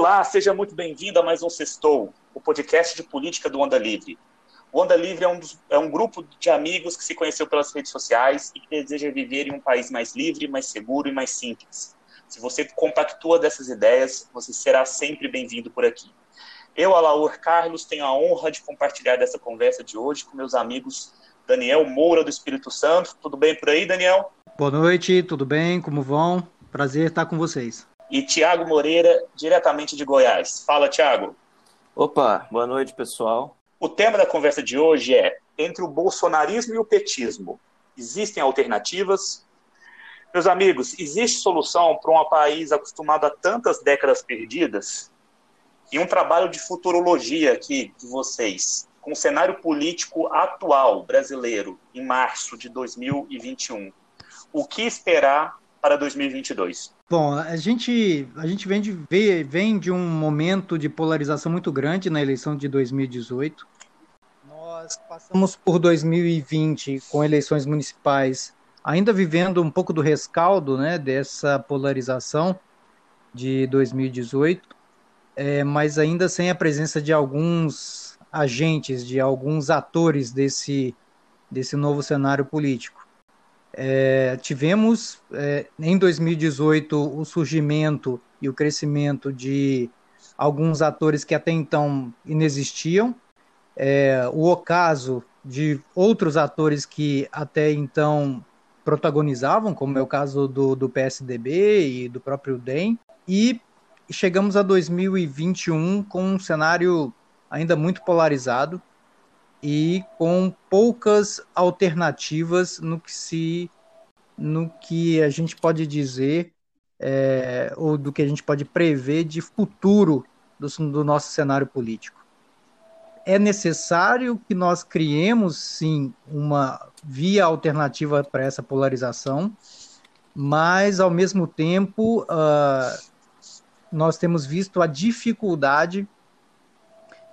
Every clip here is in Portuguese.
Olá, seja muito bem-vindo a mais um Sextou, o podcast de política do Onda Livre. O Onda Livre é um, dos, é um grupo de amigos que se conheceu pelas redes sociais e que deseja viver em um país mais livre, mais seguro e mais simples. Se você compactua dessas ideias, você será sempre bem-vindo por aqui. Eu, Alaur Carlos, tenho a honra de compartilhar dessa conversa de hoje com meus amigos Daniel Moura, do Espírito Santo. Tudo bem por aí, Daniel? Boa noite, tudo bem? Como vão? Prazer estar com vocês e Tiago Moreira, diretamente de Goiás. Fala, Tiago. Opa, boa noite, pessoal. O tema da conversa de hoje é entre o bolsonarismo e o petismo. Existem alternativas? Meus amigos, existe solução para um país acostumado a tantas décadas perdidas? E um trabalho de futurologia aqui de vocês, com o cenário político atual brasileiro em março de 2021. O que esperar para 2022? Bom, a gente, a gente vem, de, vem de um momento de polarização muito grande na eleição de 2018. Nós passamos por 2020 com eleições municipais, ainda vivendo um pouco do rescaldo né, dessa polarização de 2018, é, mas ainda sem a presença de alguns agentes, de alguns atores desse, desse novo cenário político. É, tivemos é, em 2018 o surgimento e o crescimento de alguns atores que até então inexistiam, é, o ocaso de outros atores que até então protagonizavam, como é o caso do, do PSDB e do próprio DEM, e chegamos a 2021 com um cenário ainda muito polarizado, e com poucas alternativas no que se no que a gente pode dizer é, ou do que a gente pode prever de futuro do, do nosso cenário político. É necessário que nós criemos, sim, uma via alternativa para essa polarização, mas, ao mesmo tempo, uh, nós temos visto a dificuldade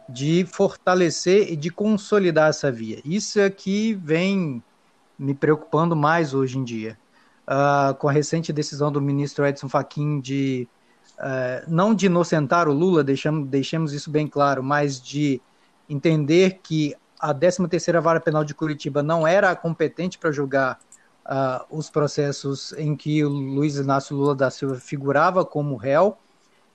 de fortalecer e de consolidar essa via. Isso é que vem me preocupando mais hoje em dia. Uh, com a recente decisão do ministro Edson Fachin de uh, não de inocentar o Lula, deixamos, deixemos isso bem claro, mas de entender que a 13ª Vara Penal de Curitiba não era competente para julgar uh, os processos em que o Luiz Inácio Lula da Silva figurava como réu,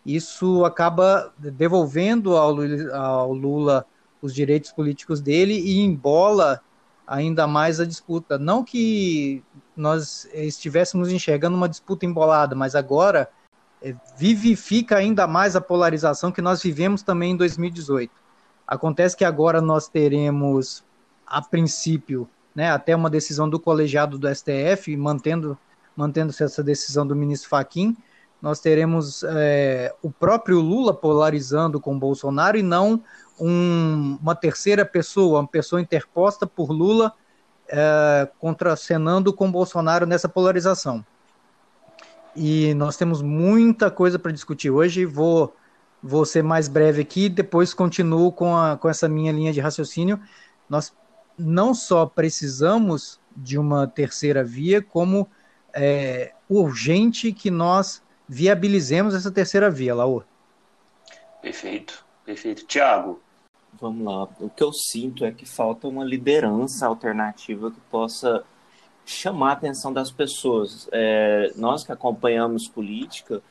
isso acaba devolvendo ao, ao Lula os direitos políticos dele e embola ainda mais a disputa. Não que nós estivéssemos enxergando uma disputa embolada, mas agora é, vivifica ainda mais a polarização que nós vivemos também em 2018. Acontece que agora nós teremos, a princípio, né, até uma decisão do colegiado do STF, mantendo mantendo-se essa decisão do ministro Faquim, nós teremos é, o próprio Lula polarizando com Bolsonaro e não um, uma terceira pessoa, uma pessoa interposta por Lula é, contracenando com Bolsonaro nessa polarização. E nós temos muita coisa para discutir hoje. Vou, vou ser mais breve aqui, depois continuo com, a, com essa minha linha de raciocínio. Nós não só precisamos de uma terceira via, como é urgente que nós viabilizemos essa terceira via, Laú. Perfeito, perfeito. Tiago. Vamos lá. O que eu sinto é que falta uma liderança alternativa que possa chamar a atenção das pessoas. É, nós que acompanhamos política,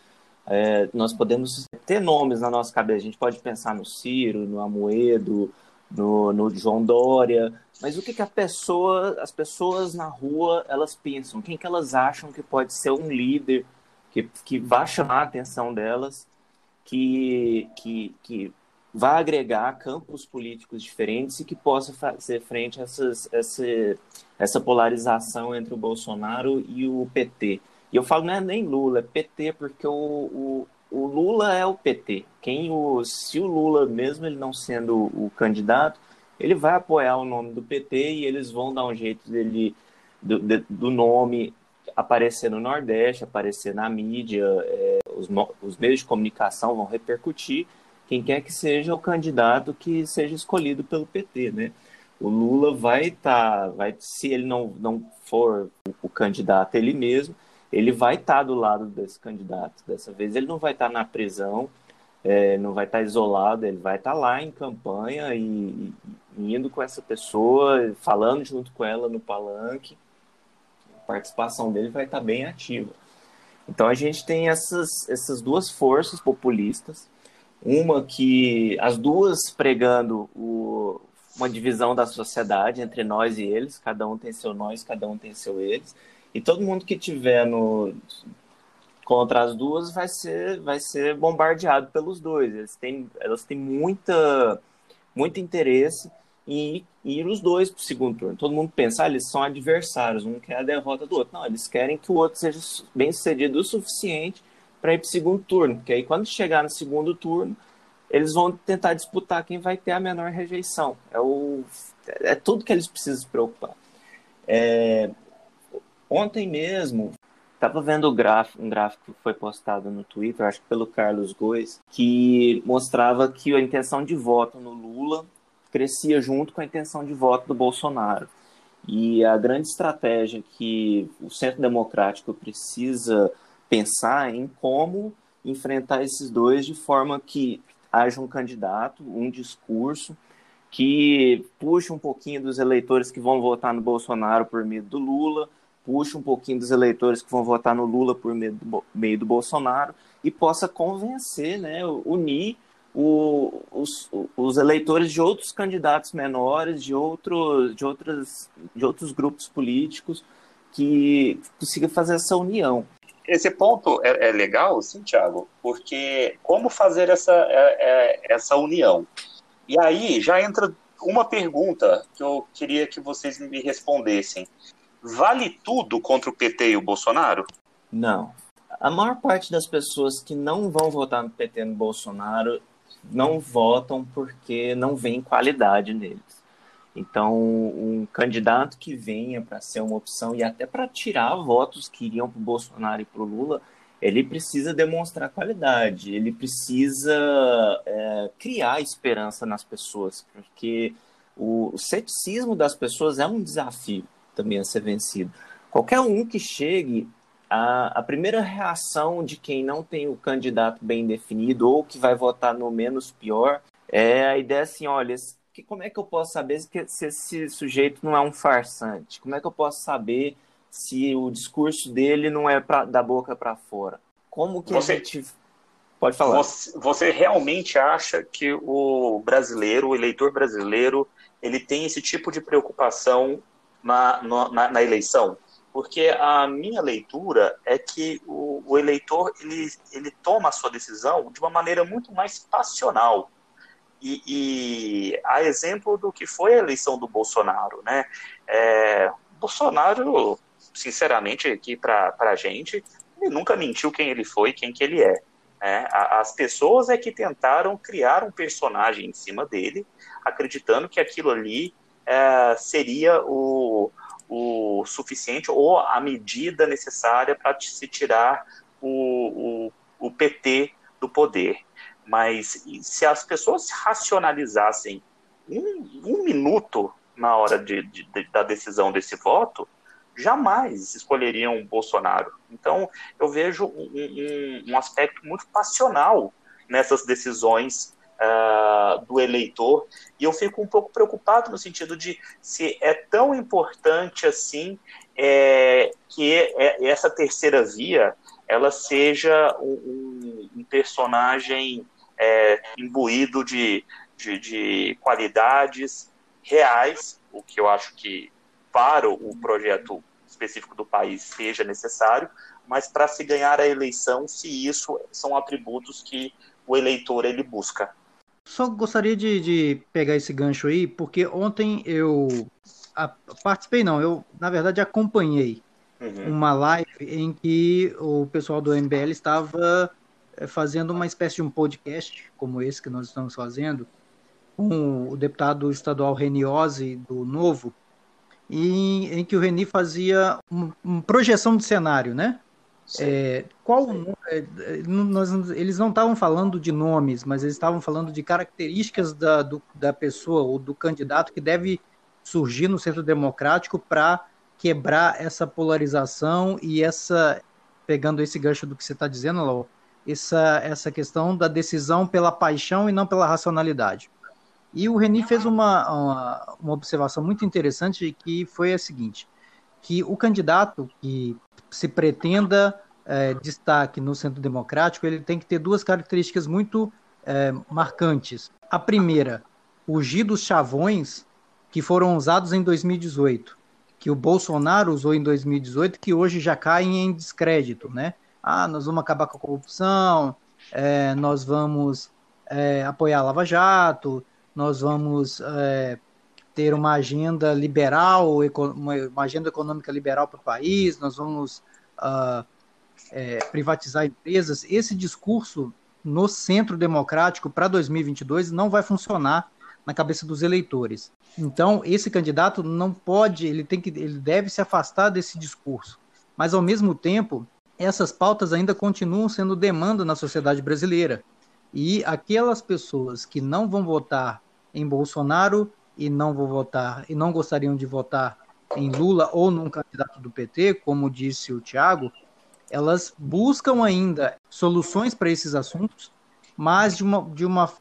é, nós podemos ter nomes na nossa cabeça. A gente pode pensar no Ciro, no Amoedo, no, no João Dória, mas o que, que a pessoa, as pessoas na rua elas pensam? Quem que elas acham que pode ser um líder que, que vá chamar a atenção delas, que, que, que vá agregar campos políticos diferentes e que possa fazer frente a essas, essa, essa polarização entre o Bolsonaro e o PT. E eu falo não é nem Lula, é PT, porque o, o, o Lula é o PT. Quem o, se o Lula, mesmo ele não sendo o candidato, ele vai apoiar o nome do PT e eles vão dar um jeito dele do, do nome aparecer no Nordeste, aparecer na mídia, é, os, os meios de comunicação vão repercutir quem quer que seja o candidato que seja escolhido pelo PT, né? O Lula vai estar, tá, vai, se ele não, não for o, candidato ele mesmo, ele vai estar tá do lado desse candidato. Dessa vez ele não vai estar tá na prisão, é, não vai estar isolado, ele vai estar lá em campanha e, e indo com essa pessoa, falando junto com ela no palanque. Participação dele vai estar bem ativa. Então a gente tem essas, essas duas forças populistas, uma que as duas pregando o, uma divisão da sociedade entre nós e eles, cada um tem seu nós, cada um tem seu eles, e todo mundo que tiver no contra as duas vai ser vai ser bombardeado pelos dois. Eles têm elas têm muita muito interesse em ir os dois para o segundo turno. Todo mundo pensa, ah, eles são adversários, um quer a derrota do outro. Não, eles querem que o outro seja bem sucedido o suficiente para ir para o segundo turno, porque aí quando chegar no segundo turno, eles vão tentar disputar quem vai ter a menor rejeição. É, o, é tudo que eles precisam se preocupar. É, ontem mesmo, estava vendo um gráfico, um gráfico que foi postado no Twitter, acho que pelo Carlos Goes, que mostrava que a intenção de voto no Lula crescia junto com a intenção de voto do Bolsonaro. E a grande estratégia que o Centro Democrático precisa pensar em como enfrentar esses dois de forma que haja um candidato, um discurso que puxe um pouquinho dos eleitores que vão votar no Bolsonaro por medo do Lula, puxe um pouquinho dos eleitores que vão votar no Lula por meio do, meio do Bolsonaro e possa convencer, né, unir o, os, os eleitores de outros candidatos menores, de outros, de outras, de outros grupos políticos que consiga fazer essa união. Esse ponto é, é legal, sim, Tiago, porque como fazer essa, é, é, essa união? E aí já entra uma pergunta que eu queria que vocês me respondessem. Vale tudo contra o PT e o Bolsonaro? Não. A maior parte das pessoas que não vão votar no PT e no Bolsonaro não votam porque não vem qualidade neles. Então, um candidato que venha para ser uma opção e até para tirar votos que iriam para o Bolsonaro e para o Lula, ele precisa demonstrar qualidade, ele precisa é, criar esperança nas pessoas, porque o, o ceticismo das pessoas é um desafio também a ser vencido. Qualquer um que chegue a, a primeira reação de quem não tem o candidato bem definido ou que vai votar no menos pior é a ideia assim, olha, que, como é que eu posso saber se, se esse sujeito não é um farsante? Como é que eu posso saber se o discurso dele não é pra, da boca para fora? Como que você, a gente pode falar? Você, você, realmente acha que o brasileiro, o eleitor brasileiro, ele tem esse tipo de preocupação na, na, na eleição? Porque a minha leitura é que o, o, eleitor ele, ele toma a sua decisão de uma maneira muito mais passional. E, e a exemplo do que foi a eleição do Bolsonaro, né? É, Bolsonaro, sinceramente, aqui para a gente, ele nunca mentiu quem ele foi, quem que ele é. Né? As pessoas é que tentaram criar um personagem em cima dele, acreditando que aquilo ali é, seria o, o suficiente ou a medida necessária para se tirar o, o, o PT do poder. Mas se as pessoas racionalizassem um, um minuto na hora de, de, de, da decisão desse voto, jamais escolheriam Bolsonaro. Então, eu vejo um, um, um aspecto muito passional nessas decisões uh, do eleitor, e eu fico um pouco preocupado no sentido de se é tão importante assim é, que é, essa terceira via ela seja um, um personagem é, imbuído de, de, de qualidades reais, o que eu acho que para o projeto específico do país seja necessário, mas para se ganhar a eleição, se isso são atributos que o eleitor ele busca. Só gostaria de, de pegar esse gancho aí, porque ontem eu a, participei, não, eu na verdade acompanhei uhum. uma live em que o pessoal do MBL estava eh, fazendo uma espécie de um podcast, como esse que nós estamos fazendo, com o deputado estadual Reniose, do Novo, e, em que o Reni fazia uma um projeção de cenário, né? É, qual é, nós, eles não estavam falando de nomes, mas eles estavam falando de características da, do, da pessoa ou do candidato que deve surgir no centro democrático para quebrar essa polarização e essa pegando esse gancho do que você está dizendo, Lau, essa, essa questão da decisão pela paixão e não pela racionalidade. E o Reni fez uma, uma, uma observação muito interessante que foi a seguinte, que o candidato que se pretenda é, destaque no centro democrático, ele tem que ter duas características muito é, marcantes. A primeira, fugir dos chavões que foram usados em 2018, que o Bolsonaro usou em 2018, que hoje já caem em descrédito, né? Ah, nós vamos acabar com a corrupção, é, nós vamos é, apoiar a Lava Jato, nós vamos é, ter uma agenda liberal, uma agenda econômica liberal para o país, nós vamos uh, é, privatizar empresas. Esse discurso no centro democrático para 2022 não vai funcionar na cabeça dos eleitores. Então, esse candidato não pode, ele tem que, ele deve se afastar desse discurso. Mas ao mesmo tempo, essas pautas ainda continuam sendo demanda na sociedade brasileira. E aquelas pessoas que não vão votar em Bolsonaro e não vão votar e não gostariam de votar em Lula ou num candidato do PT, como disse o Tiago, elas buscam ainda soluções para esses assuntos, mas de uma, de uma,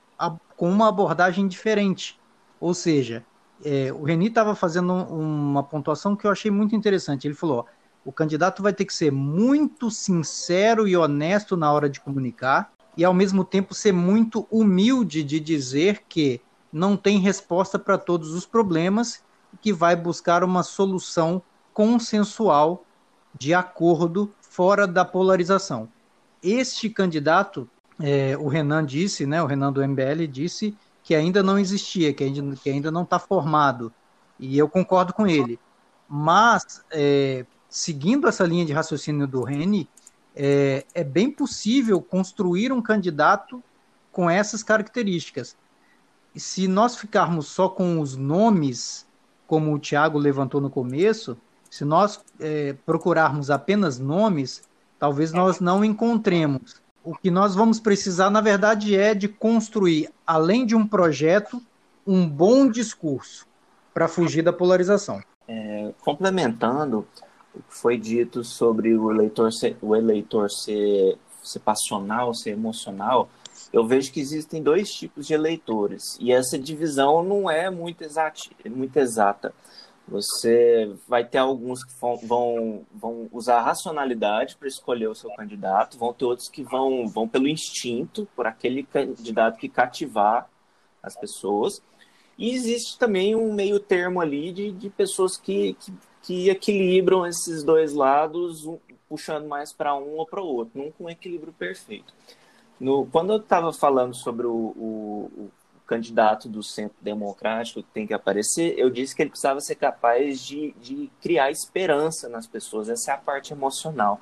com uma abordagem diferente. Ou seja, é, o Reni estava fazendo uma pontuação que eu achei muito interessante. Ele falou: ó, o candidato vai ter que ser muito sincero e honesto na hora de comunicar, e ao mesmo tempo ser muito humilde de dizer que não tem resposta para todos os problemas e que vai buscar uma solução consensual de acordo fora da polarização. Este candidato, é, o Renan disse, né, o Renan do MBL disse que ainda não existia, que ainda, que ainda não está formado, e eu concordo com ele. Mas, é, seguindo essa linha de raciocínio do Reni, é, é bem possível construir um candidato com essas características. Se nós ficarmos só com os nomes, como o Tiago levantou no começo, se nós é, procurarmos apenas nomes, talvez nós não encontremos. O que nós vamos precisar, na verdade, é de construir, além de um projeto, um bom discurso para fugir da polarização. É, complementando o que foi dito sobre o eleitor ser, o eleitor ser, ser passional, ser emocional, eu vejo que existem dois tipos de eleitores e essa divisão não é muito, exata, muito exata. Você vai ter alguns que vão, vão usar a racionalidade para escolher o seu candidato, vão ter outros que vão, vão pelo instinto, por aquele candidato que cativar as pessoas. E existe também um meio termo ali de, de pessoas que, que, que equilibram esses dois lados, um, puxando mais para um ou para o outro, nunca um equilíbrio perfeito. No, quando eu estava falando sobre o, o, o, candidato do centro democrático que tem que aparecer, eu disse que ele precisava ser capaz de, de criar esperança nas pessoas, essa é a parte emocional.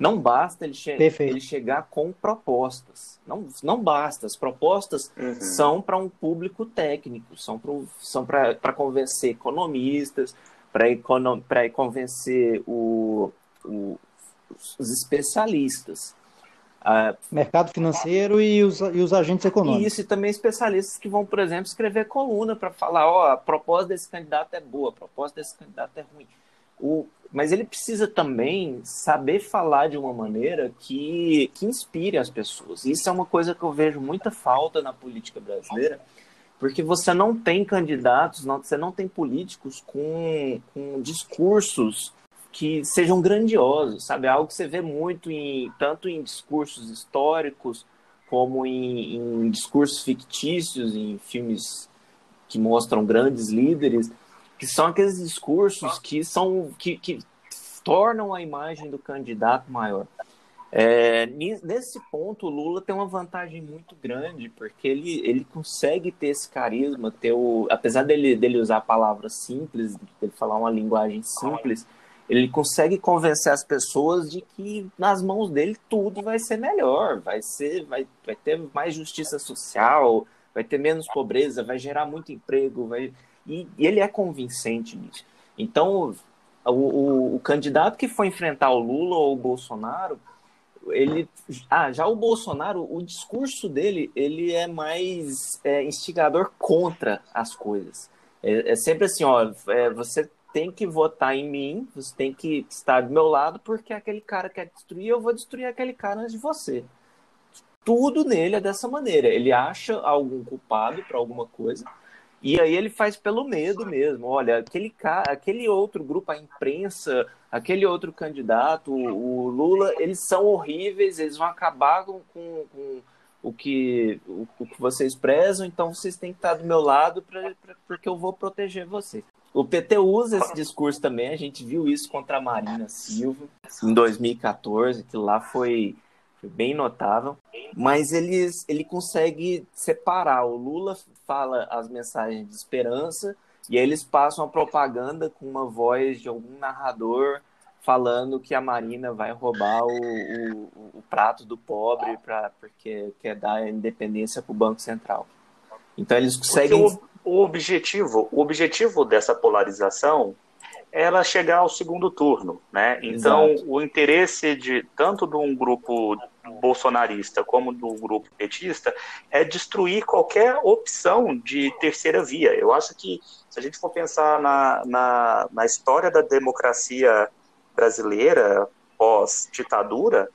Não basta ele, che ele chegar com propostas. Não, não basta. As propostas uhum. são para um público técnico, são para são convencer economistas, para econo convencer o, o, os especialistas. Uh, Mercado financeiro e os, e os agentes econômicos. Isso, e também especialistas que vão, por exemplo, escrever coluna para falar, ó, a proposta desse candidato é boa, a proposta desse candidato é ruim. O, mas ele precisa também saber falar de uma maneira que, que inspire as pessoas. Isso é uma coisa que eu vejo muita falta na política brasileira, porque você não tem candidatos, não, você não tem políticos com, com discursos que sejam grandiosos, sabe? Algo que você vê muito em tanto em discursos históricos como em, em discursos fictícios, em filmes que mostram grandes líderes, que são aqueles discursos que são que, que tornam a imagem do candidato maior. É, nesse ponto, o Lula tem uma vantagem muito grande, porque ele, ele consegue ter esse carisma, ter o, apesar dele, dele usar palavras simples, dele falar uma linguagem simples, ele consegue convencer as pessoas de que nas mãos dele tudo vai ser melhor, vai ser, vai, vai ter mais justiça social, vai ter menos pobreza, vai gerar muito emprego, vai e, e ele é convincente nisso. Então, o, o, o, candidato que foi enfrentar o Lula ou o Bolsonaro, ele, ah, já o Bolsonaro, o discurso dele, ele é mais é, instigador contra as coisas. É, é sempre assim, ó, é, você tem que votar em mim, você tem que estar do meu lado, porque aquele cara quer destruir, eu vou destruir aquele cara antes de você. tudo nele é dessa maneira. Ele acha algum culpado para alguma coisa e aí ele faz pelo medo mesmo. Olha, aquele cara, aquele outro grupo, a imprensa, aquele outro candidato, o Lula, eles são horríveis, eles vão acabar com, com, com o, que, o, o, que vocês prezam, então vocês têm que estar do meu lado pra, pra, porque eu vou proteger vocês. O PT usa esse discurso também, a gente viu isso contra a Marina Silva em 2014, que lá foi foi bem notável. Mas eles, ele consegue separar. O Lula fala as mensagens de esperança e aí eles passam a propaganda com uma voz de algum narrador falando que a Marina vai roubar o, o, o prato do pobre pra, porque quer dar independência para o Banco Central. Então eles conseguem. O, objetivo, o objetivo dessa polarização ela chegar ao segundo turno, né? Então, Exato. o interesse de tanto de um grupo bolsonarista como do grupo petista é destruir qualquer opção de terceira via. Eu acho que se a gente for pensar na, na, na história da democracia brasileira pós-ditadura,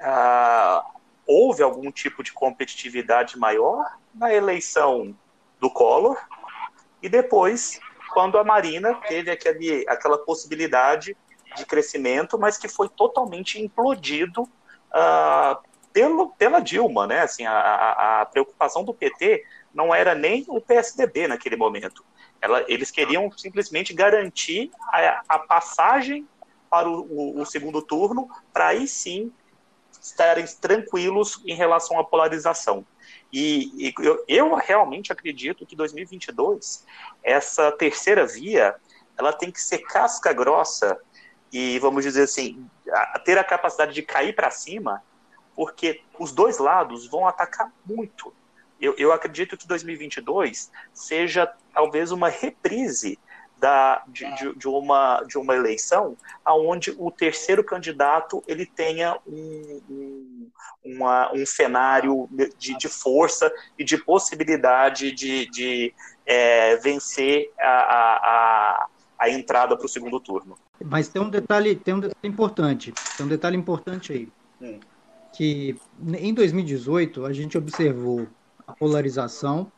ah, houve algum tipo de competitividade maior na eleição do Collor e depois quando a Marina teve aquele, aquela possibilidade de crescimento, mas que foi totalmente implodido uh, pelo, pela Dilma, né? Assim, a, a, preocupação do PT não era nem o PSDB naquele momento. Ela, eles queriam simplesmente garantir a, a passagem para o, o, o segundo turno, para aí sim estarem tranquilos em relação à polarização. E, e eu, eu, realmente acredito que 2022, essa terceira via, ela tem que ser casca grossa e, vamos dizer assim, a, ter a capacidade de cair para cima, porque os dois lados vão atacar muito. Eu, eu acredito que 2022 seja talvez uma reprise da, de, de, de, uma, de uma eleição onde o terceiro candidato ele tenha um, um, uma, um cenário de, de força e de possibilidade de, de é, vencer a, a, a entrada para o segundo turno. Mas tem um detalhe, tem um detalhe importante, tem um detalhe importante aí, hum. que em 2018 a gente observou a polarização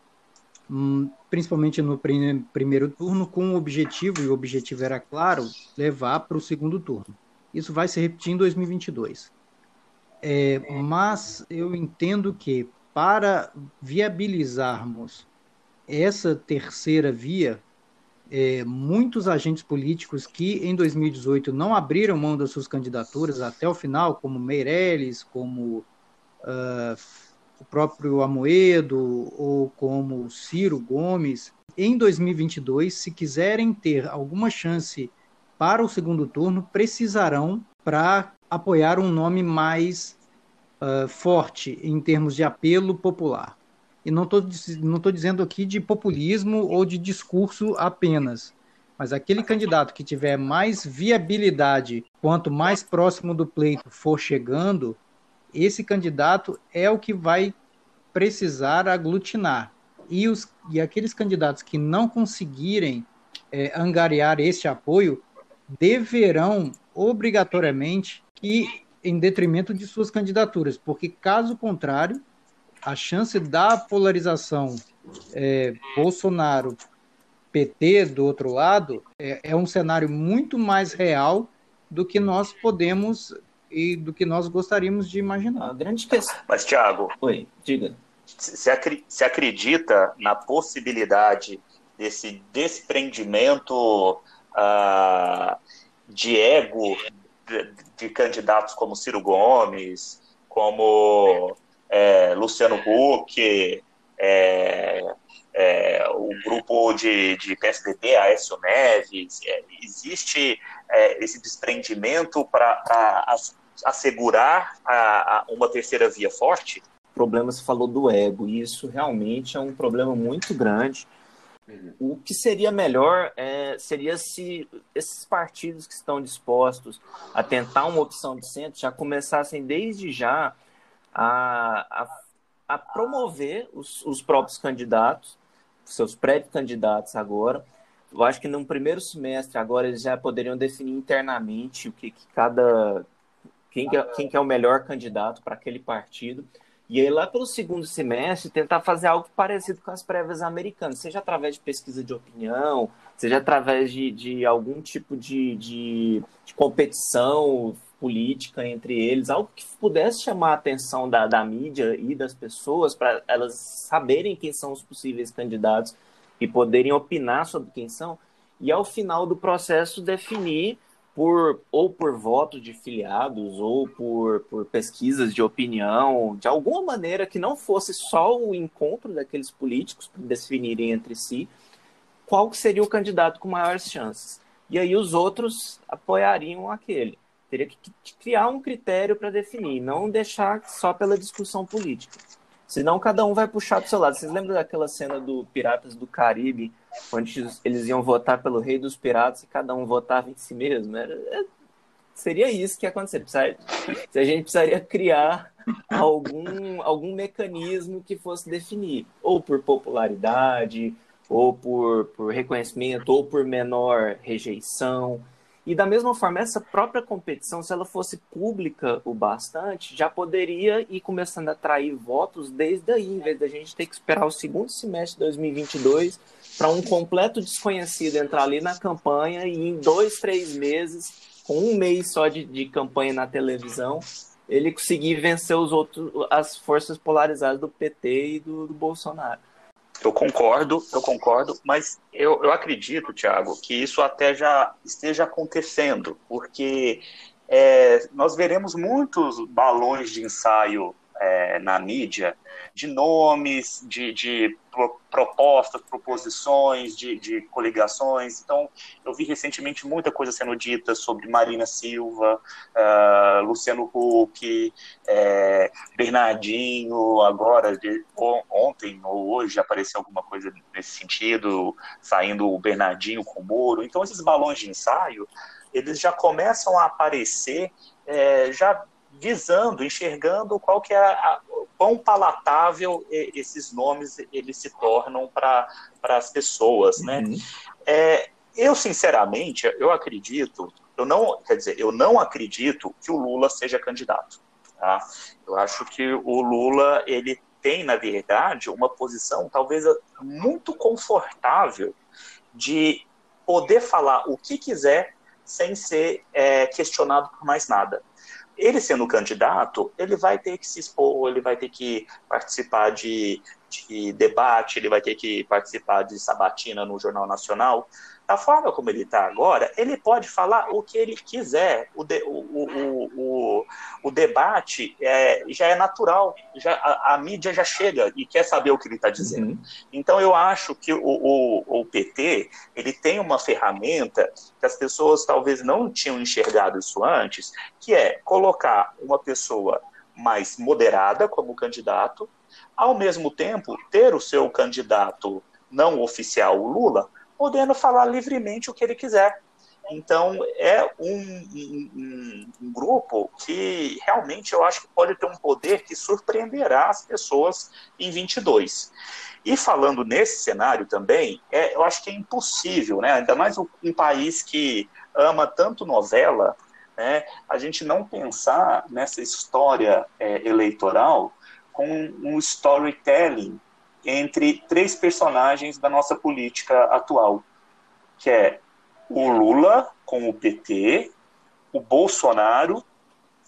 Hum, principalmente no primeiro turno, com o objetivo, e o objetivo era claro, levar para o segundo turno. Isso vai se repetir em 2022. É, mas eu entendo que para viabilizarmos essa terceira via, é, muitos agentes políticos que em 2018 não abriram mão das suas candidaturas até o final, como Meirelles, como uh, o próprio Amoedo ou como Ciro Gomes, em 2022, se quiserem ter alguma chance para o segundo turno, precisarão para apoiar um nome mais uh, forte em termos de apelo popular. E não estou não tô dizendo aqui de populismo ou de discurso apenas, mas aquele candidato que tiver mais viabilidade, quanto mais próximo do pleito for chegando, esse candidato é o que vai precisar aglutinar. E, os, e aqueles candidatos que não conseguirem é, angariar esse apoio deverão obrigatoriamente ir em detrimento de suas candidaturas, porque caso contrário, a chance da polarização é, Bolsonaro PT do outro lado é, é, um cenário muito mais real do que nós podemos e do que nós gostaríamos de imaginar. A grande questão. Mas, Thiago. Oi, diga. Se, se acredita na possibilidade desse desprendimento uh, de ego de, de, candidatos como Ciro Gomes, como é, Luciano Huck, é, é, o grupo de, de PSDB, Aécio Neves, é, existe é, esse desprendimento para assegurar a, a uma terceira via forte? Problema, você falou do ego, e isso realmente é um problema muito grande. Uhum. O que seria melhor é, seria se esses partidos que estão dispostos a tentar uma opção de centro já começassem desde já a, a, a promover os, os próprios candidatos, seus pré-candidatos agora. Eu acho que no primeiro semestre agora eles já poderiam definir internamente o que, que cada quem, que é, quem que é o melhor candidato para aquele partido. E aí, lá pelo segundo semestre, tentar fazer algo parecido com as prévias americanas, seja através de pesquisa de opinião, seja através de, de algum tipo de, de, de competição política entre eles, algo que pudesse chamar a atenção da, da mídia e das pessoas para elas saberem quem são os possíveis candidatos e poderem opinar sobre quem são, e ao final do processo definir por ou por voto de filiados ou por, por pesquisas de opinião, de alguma maneira que não fosse só o encontro daqueles políticos para definirem entre si qual seria o candidato com maiores chances. E aí os outros apoiariam aquele. Teria que criar um critério para definir, não deixar só pela discussão política. Senão cada um vai puxar para o seu lado. Vocês lembram daquela cena do Piratas do Caribe, onde eles iam votar pelo rei dos piratas e cada um votava em si mesmo? Era, é, seria isso que ia acontecer. Se a gente precisaria criar algum, algum mecanismo que fosse definir, ou por popularidade, ou por, por reconhecimento, ou por menor rejeição. E da mesma forma, essa própria competição, se ela fosse pública o bastante, já poderia ir começando a atrair votos desde aí, em vez da gente ter que esperar o segundo semestre de 2022 para um completo desconhecido entrar ali na campanha e em dois, três meses, com um mês só de, de campanha na televisão, ele conseguir vencer os outros, as forças polarizadas do PT e do, do Bolsonaro. Eu concordo, eu concordo, mas eu, eu acredito, Tiago, que isso até já esteja acontecendo, porque é, nós veremos muitos balões de ensaio é, na mídia de nomes, de, de propostas, proposições, de, de, coligações. Então, eu vi recentemente muita coisa sendo dita sobre Marina Silva, uh, Luciano Huck, é, Bernardinho, agora, de, ontem ou hoje apareceu alguma coisa nesse sentido, saindo o Bernardinho com o Moro. Então, esses balões de ensaio, eles já começam a aparecer é, já visando, enxergando qual que é a, quão palatável esses nomes eles se tornam para as pessoas, né? Uhum. É, eu sinceramente, eu acredito, eu não, quer dizer, eu não acredito que o Lula seja candidato. Tá? Eu acho que o Lula ele tem, na verdade, uma posição talvez muito confortável de poder falar o que quiser sem ser é, questionado por mais nada ele sendo candidato, ele vai ter que se expor, ele vai ter que participar de, de debate, ele vai ter que participar de sabatina no Jornal Nacional da forma como ele está agora, ele pode falar o que ele quiser. O, de, o, o, o, o, debate é, já é natural, já, a, a, mídia já chega e quer saber o que ele está dizendo. Uhum. Então, eu acho que o, o, o PT ele tem uma ferramenta que as pessoas talvez não tinham enxergado isso antes, que é colocar uma pessoa mais moderada como candidato, ao mesmo tempo ter o seu candidato não oficial, o Lula, podendo falar livremente o que ele quiser. Então, é um, um, um, grupo que realmente eu acho que pode ter um poder que surpreenderá as pessoas em 22. E falando nesse cenário também, é, eu acho que é impossível, né? ainda mais um, um país que ama tanto novela, né? a gente não pensar nessa história é, eleitoral com um storytelling entre três personagens da nossa política atual, que é o Lula com o PT, o Bolsonaro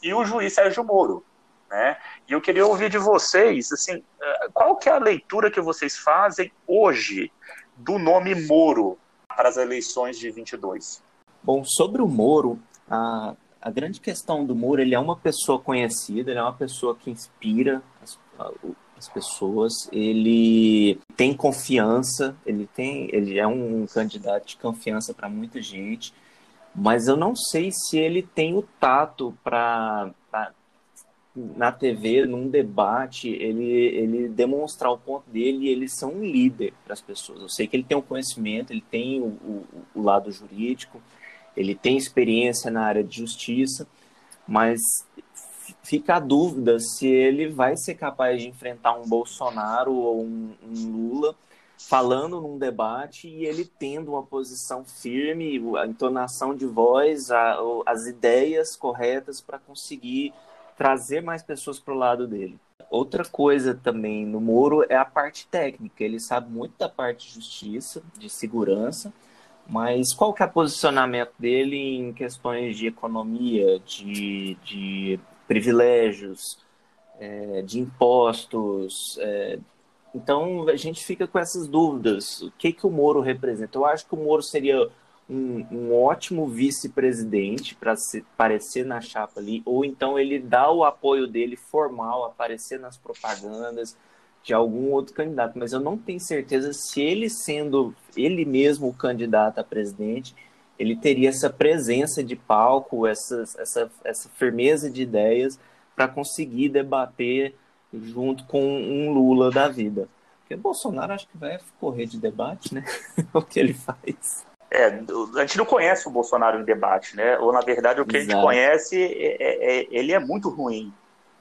e o juiz Sérgio Moro. Né? E eu queria ouvir de vocês, assim, eh, qual que é a leitura que vocês fazem hoje do nome Moro para as eleições de 22? Bom, sobre o Moro, a, a grande questão do Moro, ele é uma pessoa conhecida, ele é uma pessoa que inspira as, as pessoas, ele tem confiança, ele tem, ele é um candidato de confiança para muita gente, mas eu não sei se ele tem o tato para na TV, num debate, ele, ele demonstrar o ponto dele e ele ser um líder para as pessoas. Eu sei que ele tem o conhecimento, ele tem o, o, o lado jurídico, ele tem experiência na área de justiça, mas fica a dúvida se ele vai ser capaz de enfrentar um Bolsonaro ou um, um Lula falando num debate e ele tendo uma posição firme, a entonação de voz, a, as ideias corretas para conseguir trazer mais pessoas para o lado dele. Outra coisa também no Moro é a parte técnica. Ele sabe muito da parte de justiça, de segurança, mas qual que é o posicionamento dele em questões de economia, de, de privilégios, é, de impostos? É, então a gente fica com essas dúvidas. O que, que o Moro representa? Eu acho que o Moro seria um, um ótimo vice-presidente para aparecer na chapa ali, ou então ele dá o apoio dele formal, aparecer nas propagandas de algum outro candidato, mas eu não tenho certeza se ele sendo ele mesmo o candidato a presidente, ele teria essa presença de palco, essa, essa, essa firmeza de ideias para conseguir debater junto com um Lula da vida. Porque Bolsonaro acho que vai correr de debate, né? o que ele faz. É, a gente não conhece o Bolsonaro em debate, né? Ou, na verdade, o que Exato. a gente conhece, é, é, é, ele é muito ruim.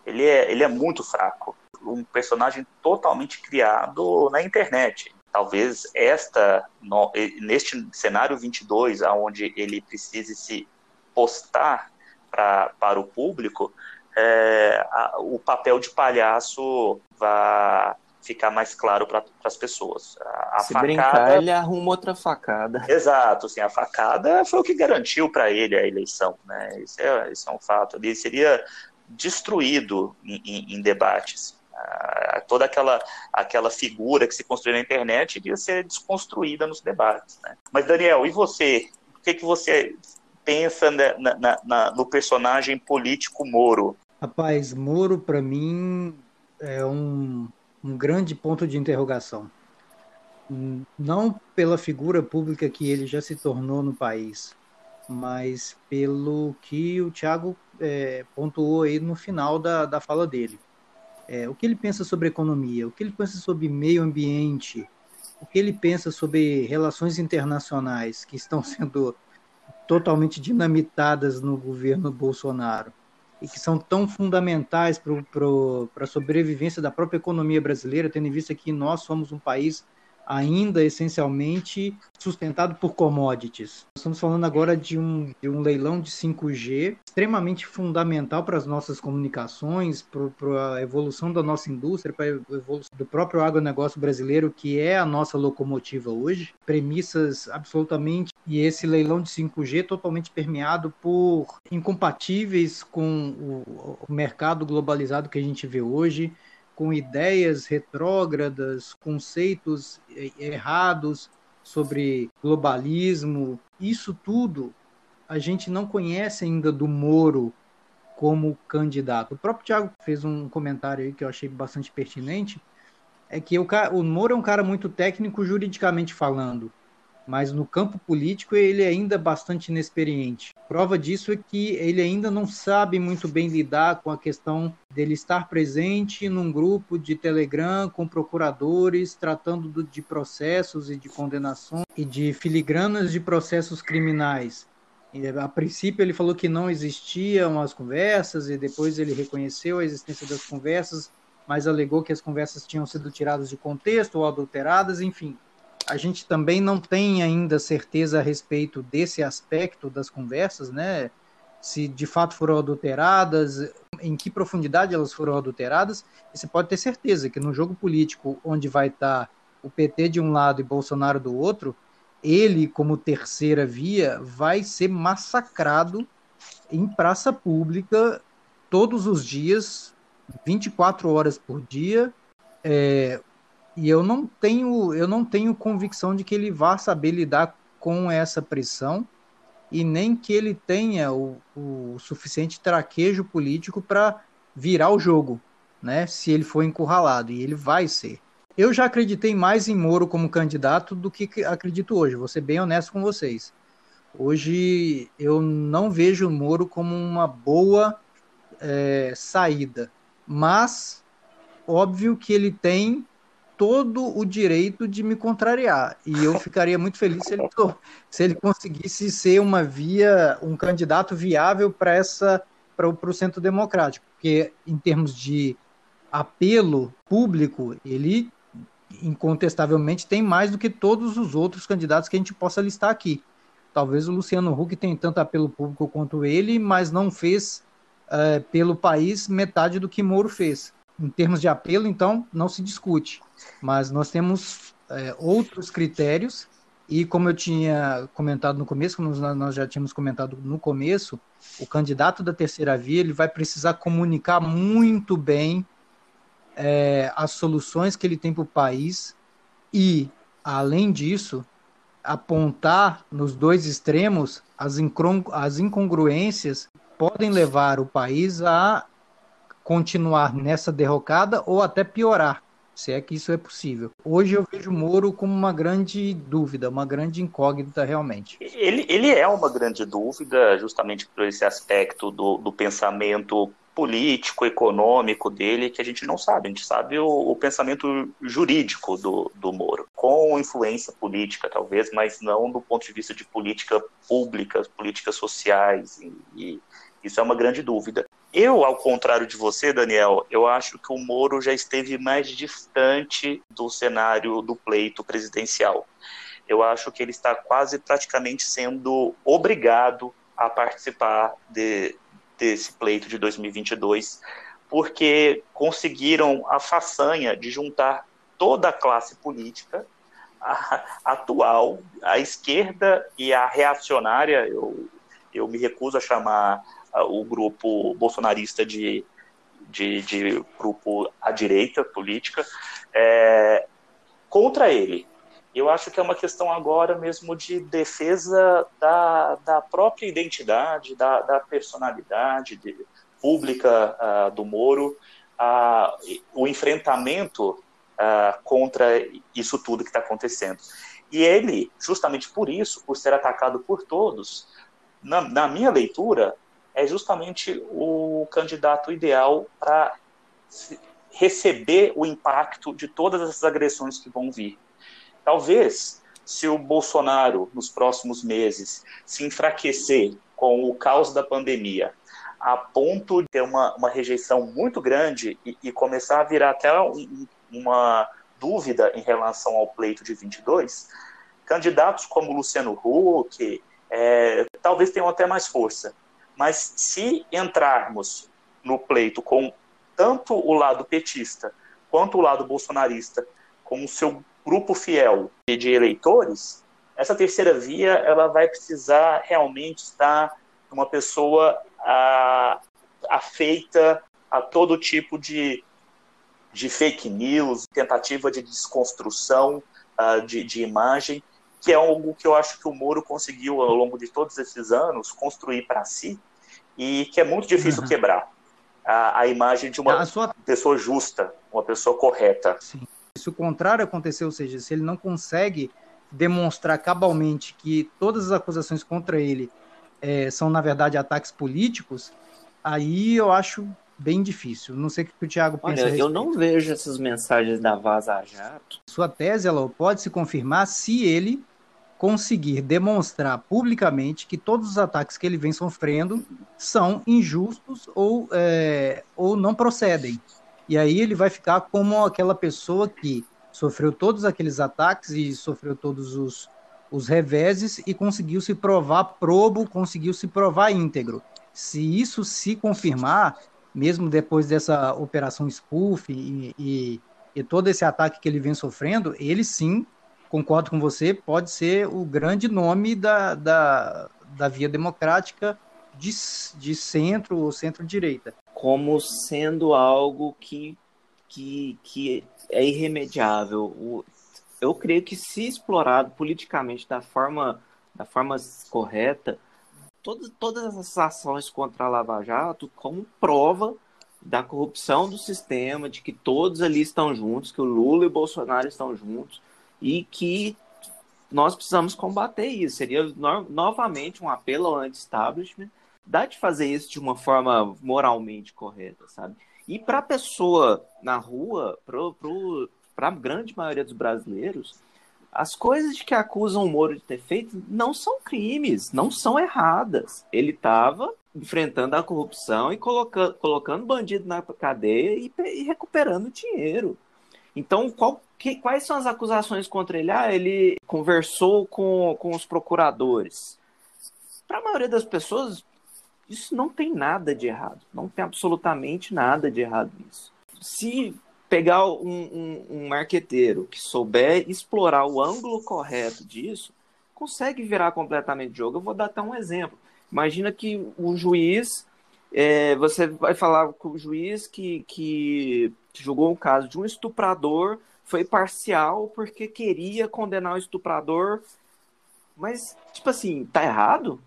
Ele é, ele é muito fraco. Um personagem totalmente criado na internet. Talvez esta, no, neste cenário 22, onde ele precise se postar pra, para o público, é, a, o papel de palhaço vai ficar mais claro para as pessoas. A, a Se facada... brincar, ele arruma outra facada. Exato, assim, a facada foi o que garantiu para ele a eleição, né? Isso é, isso é um fato. Ele seria destruído em, em, em debates. Ah, toda aquela, aquela figura que se construiu na internet iria ser desconstruída nos debates. Né? Mas, Daniel, e você? O que, que você pensa na, na, na, no personagem político Moro? Rapaz, Moro, para mim, é um um grande ponto de interrogação. Não pela figura pública que ele já se tornou no país, mas pelo que o Tiago é, pontuou aí no final da, da fala dele. É, o que ele pensa sobre economia, o que ele pensa sobre meio ambiente, o que ele pensa sobre relações internacionais que estão sendo totalmente dinamitadas no governo Bolsonaro e que são tão fundamentais para a sobrevivência da própria economia brasileira, tendo em vista que nós somos um país ainda essencialmente sustentado por commodities. Estamos falando agora de um, de um leilão de 5G extremamente fundamental para as nossas comunicações, para a evolução da nossa indústria, para a evolução do próprio agronegócio brasileiro, que é a nossa locomotiva hoje. Premissas absolutamente. E esse leilão de 5G totalmente permeado por incompatíveis com o, o mercado globalizado que a gente vê hoje com ideias retrógradas, conceitos errados sobre globalismo. Isso tudo a gente não conhece ainda do Moro como candidato. O próprio Tiago fez um comentário aí que eu achei bastante pertinente, é que o, o Moro é um cara muito técnico juridicamente falando mas no campo político ele é ainda bastante inexperiente. Prova disso é que ele ainda não sabe muito bem lidar com a questão dele estar presente num grupo de Telegram com procuradores tratando de processos e de condenações e de filigranas de processos criminais. E, a princípio ele falou que não existiam as conversas e depois ele reconheceu a existência das conversas, mas alegou que as conversas tinham sido tiradas de contexto ou adulteradas, enfim a gente também não tem ainda certeza a respeito desse aspecto das conversas, né? Se de fato foram adulteradas, em que profundidade elas foram adulteradas. E você pode ter certeza que no jogo político, onde vai estar o PT de um lado e Bolsonaro do outro, ele, como terceira via, vai ser massacrado em praça pública todos os dias, 24 horas por dia. É, e eu não tenho, eu não tenho convicção de que ele vá saber lidar com essa pressão e nem que ele tenha o, o suficiente traquejo político para virar o jogo, né? Se ele for encurralado e ele vai ser. Eu já acreditei mais em Moro como candidato do que acredito hoje. Vou ser bem honesto com vocês. Hoje eu não vejo o Moro como uma boa é, saída, mas óbvio que ele tem todo o direito de me contrariar. E eu ficaria muito feliz se ele, se ele conseguisse ser uma via, um candidato viável para essa para o centro democrático, porque em termos de apelo público, ele incontestavelmente tem mais do que todos os outros candidatos que a gente possa listar aqui. Talvez o Luciano Huck tenha tanto apelo público quanto ele, mas não fez é, pelo país metade do que Moro fez. Em termos de apelo, então, não se discute. Mas nós temos é, outros critérios, e como eu tinha comentado no começo, como nós já tínhamos comentado no começo, o candidato da terceira via ele vai precisar comunicar muito bem é, as soluções que ele tem para o país e, além disso, apontar nos dois extremos as, as incongruências podem levar o país a continuar nessa derrocada ou até piorar, se é que isso é possível. Hoje eu vejo Moro como uma grande dúvida, uma grande incógnita realmente. Ele, ele é uma grande dúvida, justamente por esse aspecto do, do pensamento político, econômico dele, que a gente não sabe. A gente sabe o, o pensamento jurídico do, do Moro, com influência política, talvez, mas não do ponto de vista de política pública, políticas sociais, e, e isso é uma grande dúvida. Eu, ao contrário de você, Daniel, eu acho que o Moro já esteve mais distante do cenário do pleito presidencial. Eu acho que ele está quase praticamente sendo obrigado a participar de, desse pleito de 2022, porque conseguiram a façanha de juntar toda a classe política a, atual, a esquerda e a reacionária, eu, eu me recuso a chamar o grupo bolsonarista de, de, de grupo à direita política, é, contra ele. Eu acho que é uma questão agora mesmo de defesa da, da própria identidade, da, da personalidade de, pública uh, do Moro, uh, o enfrentamento uh, contra isso tudo que está acontecendo. E ele, justamente por isso, por ser atacado por todos, na, na minha leitura, é justamente o candidato ideal para receber o impacto de todas essas agressões que vão vir. Talvez, se o Bolsonaro, nos próximos meses, se enfraquecer com o caos da pandemia, a ponto de ter uma, uma rejeição muito grande e, e começar a virar até um, uma dúvida em relação ao pleito de 22, candidatos como Luciano Huck é, talvez tenham até mais força. Mas se entrarmos no pleito com tanto o lado petista quanto o lado bolsonarista, com o seu grupo fiel de eleitores, essa terceira via ela vai precisar realmente estar uma pessoa a, afeita a todo tipo de, de fake news, tentativa de desconstrução uh, de, de imagem, que é algo que eu acho que o Moro conseguiu ao longo de todos esses anos construir para si e que é muito difícil uhum. quebrar a, a, imagem de uma sua... pessoa justa, uma pessoa correta. Sim se o contrário acontecer, ou seja, se ele não consegue demonstrar cabalmente que todas as acusações contra ele é, são, na verdade, ataques políticos, aí eu acho bem difícil. Não sei o que o Thiago pensa. Olha, eu não vejo essas mensagens da Vaza Jato. Sua tese ela pode se confirmar se ele conseguir demonstrar publicamente que todos os ataques que ele vem sofrendo são injustos ou, é, ou não procedem. E aí ele vai ficar como aquela pessoa que sofreu todos aqueles ataques e sofreu todos os, os reveses e conseguiu se provar probo, conseguiu se provar íntegro. Se isso se confirmar, mesmo depois dessa operação spoof e, e, e todo esse ataque que ele vem sofrendo, ele sim, concordo com você, pode ser o grande nome da, da, da via democrática de, de centro ou centro-direita como sendo algo que, que, que é irremediável. Eu creio que se explorado politicamente da forma, da forma correta, todas, todas essas ações contra a Lava Jato como prova da corrupção do sistema, de que todos ali estão juntos, que o Lula e o Bolsonaro estão juntos e que nós precisamos combater isso. Seria no, novamente um apelo ao anti-establishment dá de fazer isso de uma forma moralmente correta, sabe? E para a pessoa na rua, para a grande maioria dos brasileiros, as coisas que acusam o Moro de ter feito não são crimes, não são erradas. Ele estava enfrentando a corrupção e colocando, colocando bandido na cadeia e, e recuperando dinheiro. Então, qual, que, quais são as acusações contra ele? Ah, ele conversou com, com os procuradores. Para a maioria das pessoas, isso não tem nada de errado. Não tem absolutamente nada de errado nisso. se pegar um, um, um marqueteiro que souber explorar o ângulo correto disso, consegue virar completamente o jogo. Eu vou dar até um exemplo. Imagina que o juiz, é, você vai falar com o juiz que, que julgou um caso de um estuprador, foi parcial porque queria condenar o estuprador, mas, tipo assim, tá errado?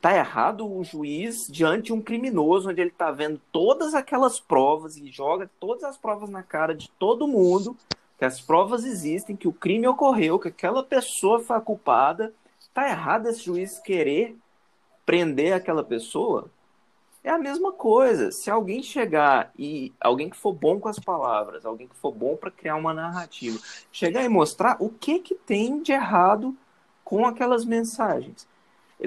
Tá errado o juiz diante de um criminoso, onde ele tá vendo todas aquelas provas e joga todas as provas na cara de todo mundo, que as provas existem, que o crime ocorreu, que aquela pessoa foi a culpada. Tá errado esse juiz querer prender aquela pessoa? É a mesma coisa. Se alguém chegar e alguém que for bom com as palavras, alguém que for bom para criar uma narrativa, chegar e mostrar o que que tem de errado com aquelas mensagens.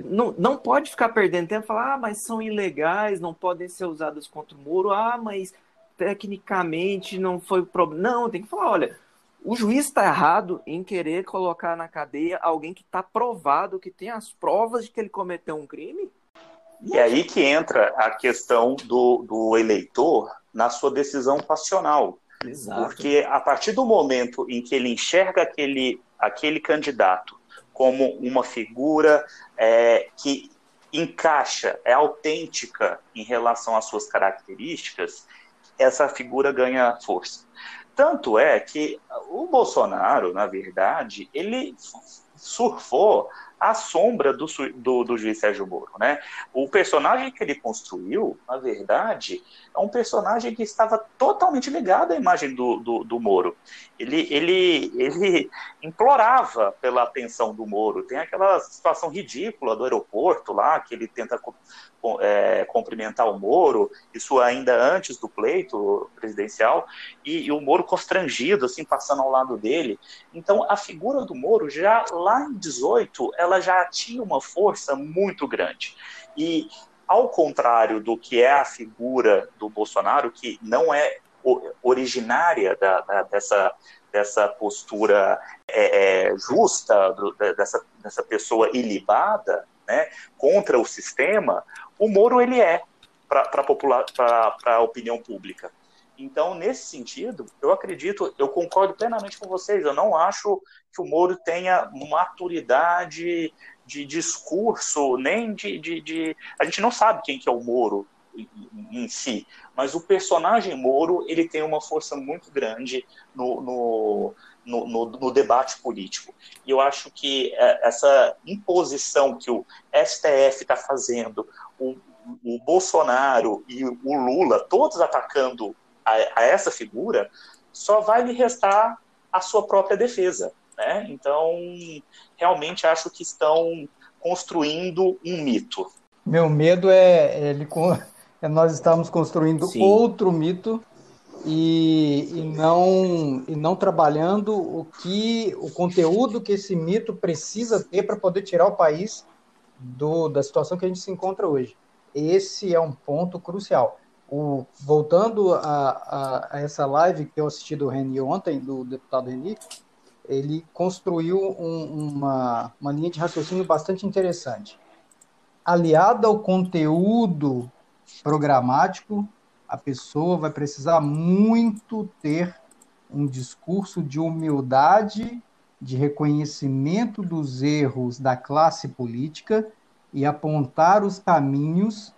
Não, não pode ficar perdendo tempo e falar, ah, mas são ilegais, não podem ser usadas contra o muro, ah, mas tecnicamente não foi problema. Não, tem que falar, olha, o juiz está errado em querer colocar na cadeia alguém que está provado, que tem as provas de que ele cometeu um crime. E é aí que entra a questão do, do eleitor na sua decisão passional. Exato. Porque a partir do momento em que ele enxerga aquele, aquele candidato como uma figura é, que encaixa, é autêntica em relação às suas características, essa figura ganha força. Tanto é que o Bolsonaro, na verdade, ele surfou a sombra do, do, do, juiz Sérgio Moro. Né? O personagem que ele construiu, na verdade, é um personagem que estava totalmente ligado à imagem do, do, do Moro. Ele, ele, ele implorava pela atenção do Moro. Tem aquela situação ridícula do aeroporto lá, que ele tenta é, cumprimentar o Moro, isso ainda antes do pleito presidencial, e, e, o Moro constrangido, assim, passando ao lado dele. Então, a figura do Moro, já lá em 18, ela já tinha uma força muito grande. E, ao contrário do que é a figura do Bolsonaro, que não é originária da, da, dessa, dessa postura é, é, justa, do, dessa, dessa pessoa ilibada, né, contra o sistema, o Moro ele é para a opinião pública. Então, nesse sentido, eu acredito, eu concordo plenamente com vocês. Eu não acho que o Moro tenha maturidade de discurso, nem de, de, de... A gente não sabe quem que é o Moro em, si, mas o personagem Moro ele tem uma força muito grande no, no, no, no, no debate político. E eu acho que é, essa imposição que o STF está fazendo, o, o Bolsonaro e o Lula, todos atacando a, a, essa figura, só vai lhe restar a sua própria defesa. Né? Então, realmente acho que estão construindo um mito. Meu medo é, ele, é nós estamos construindo Sim. outro mito e, e, não, e não trabalhando o que o conteúdo que esse mito precisa ter para poder tirar o país do, da situação que a gente se encontra hoje. Esse é um ponto crucial. O, voltando a, a, a, essa live que eu assisti do Reni ontem, do deputado Reni, ele construiu um, uma, uma linha de raciocínio bastante interessante. Aliada ao conteúdo programático, a pessoa vai precisar muito ter um discurso de humildade, de reconhecimento dos erros da classe política e apontar os caminhos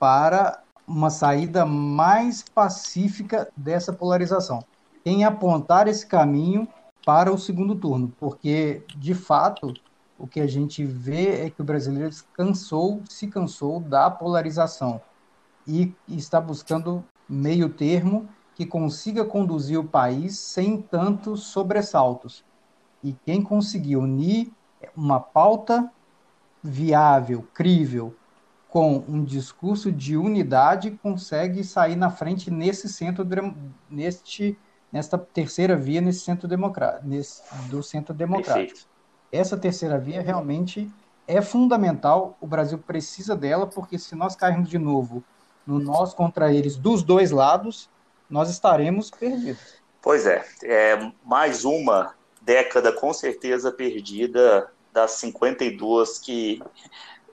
para uma saída mais pacífica dessa polarização. Em apontar esse caminho para o segundo turno, porque de fato o que a gente vê é que o brasileiro cansou, se cansou da polarização e está buscando meio termo que consiga conduzir o país sem tantos sobressaltos. E quem conseguir unir uma pauta viável, crível, com um discurso de unidade, consegue sair na frente nesse centro, neste, nesta terceira via, nesse centro democrático, nesse, do centro democrático. Perfeito. Essa terceira via realmente é fundamental, o Brasil precisa dela, porque se nós cairmos de novo no nós contra eles dos dois lados, nós estaremos perdidos. Pois é, é mais uma década com certeza perdida das 52 que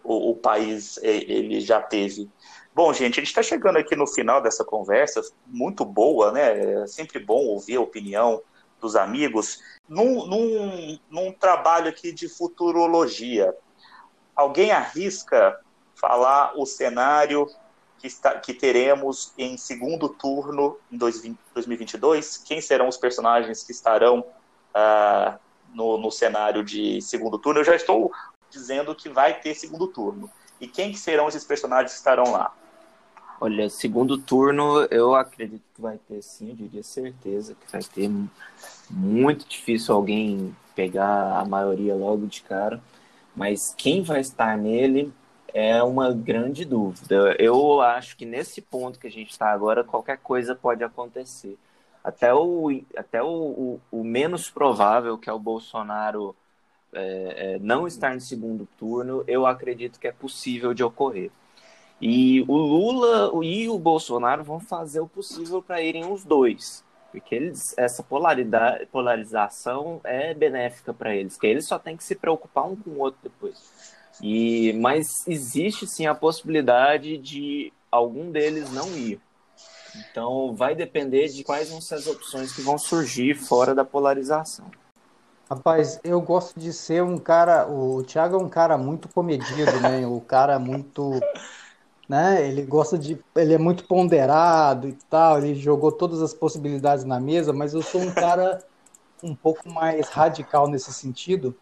o, o país ele já teve Bom, gente, a gente está chegando aqui no final dessa conversa, muito boa, né? É sempre bom ouvir a opinião dos amigos. Num, num, num trabalho aqui de futurologia, alguém arrisca falar o cenário que, está, que teremos em segundo turno em 2022? Quem serão os personagens que estarão uh, no, no cenário de segundo turno? Eu já estou dizendo que vai ter segundo turno. E quem que serão esses personagens que estarão lá? Olha, segundo turno, eu acredito que vai ter sim, eu diria certeza que vai ter muito difícil alguém pegar a maioria logo de cara, mas quem vai estar nele é uma grande dúvida. Eu acho que nesse ponto que a gente está agora, qualquer coisa pode acontecer. Até o, até o, o, o menos provável, que é o Bolsonaro é, é, não estar no segundo turno, eu acredito que é possível de ocorrer. E o Lula e o Bolsonaro vão fazer o possível para irem os dois. Porque eles, essa polaridade, polarização é benéfica para eles, que eles só têm que se preocupar um com o outro depois. E, mas existe sim a possibilidade de algum deles não ir. Então vai depender de quais vão ser as opções que vão surgir fora da polarização. Rapaz, eu gosto de ser um cara. O Thiago é um cara muito comedido, né? O cara muito né? Ele gosta de, ele é muito ponderado e tal, ele jogou todas as possibilidades na mesa, mas eu sou um cara um pouco mais radical nesse sentido.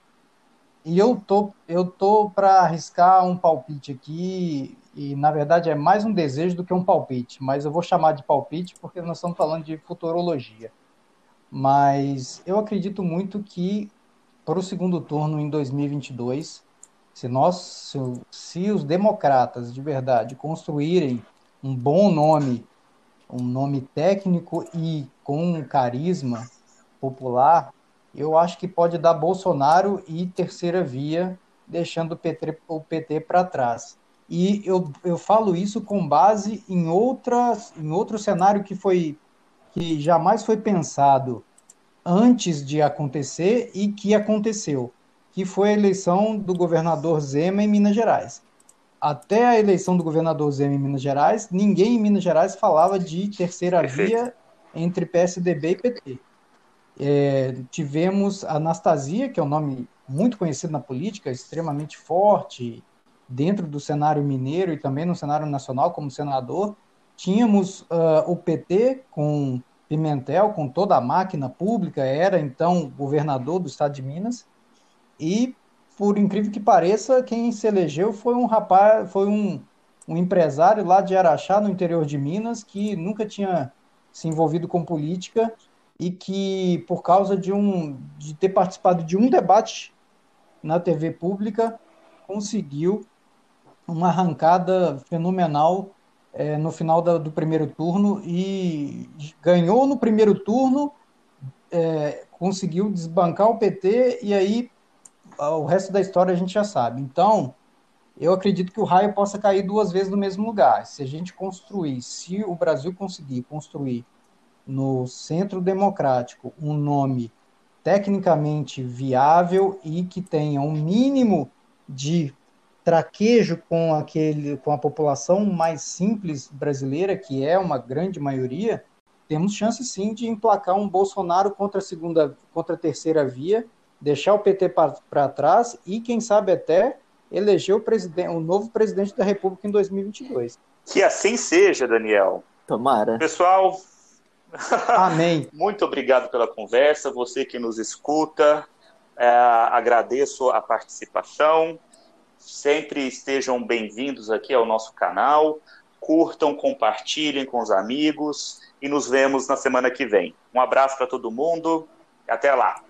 E eu tô, eu tô para arriscar um palpite aqui, e na verdade é mais um desejo do que um palpite, mas eu vou chamar de palpite porque nós estamos falando de futurologia. Mas eu acredito muito que para o segundo turno em 2022 se nós, se, se os democratas de verdade construírem um bom nome, um nome técnico e com carisma popular, eu acho que pode dar Bolsonaro e terceira via, deixando o PT, o PT para trás. E eu, eu falo isso com base em, outras, em outro cenário que foi que jamais foi pensado antes de acontecer e que aconteceu que foi a eleição do governador Zema em Minas Gerais. Até a eleição do governador Zema em Minas Gerais, ninguém em Minas Gerais falava de terceira via entre PSDB e PT. É, tivemos Anastasia, que é um nome muito conhecido na política, extremamente forte dentro do cenário mineiro e também no cenário nacional como senador. Tínhamos uh, o PT com Pimentel, com toda a máquina pública, era então governador do estado de Minas. E, por incrível que pareça, quem se elegeu foi um rapaz, foi um, um empresário lá de Araxá, no interior de Minas, que nunca tinha se envolvido com política e que, por causa de, um, de ter participado de um debate na TV pública, conseguiu uma arrancada fenomenal é, no final da, do primeiro turno e ganhou no primeiro turno, é, conseguiu desbancar o PT e aí o resto da história a gente já sabe. Então, eu acredito que o raio possa cair duas vezes no mesmo lugar. Se a gente construir, se o Brasil conseguir construir no centro democrático um nome tecnicamente viável e que tenha um mínimo de traquejo com aquele com a população mais simples brasileira, que é uma grande maioria, temos chance sim de emplacar um Bolsonaro contra a segunda, contra a terceira via deixar o PT para trás e, quem sabe, até eleger o, presidente, o novo presidente da República em 2022. Que assim seja, Daniel. Tomara. Pessoal, Amém. Muito obrigado pela conversa. Você que nos escuta, é, agradeço a participação. Sempre estejam bem-vindos aqui ao nosso canal. Curtam, compartilhem com os amigos e nos vemos na semana que vem. Um abraço para todo mundo e até lá.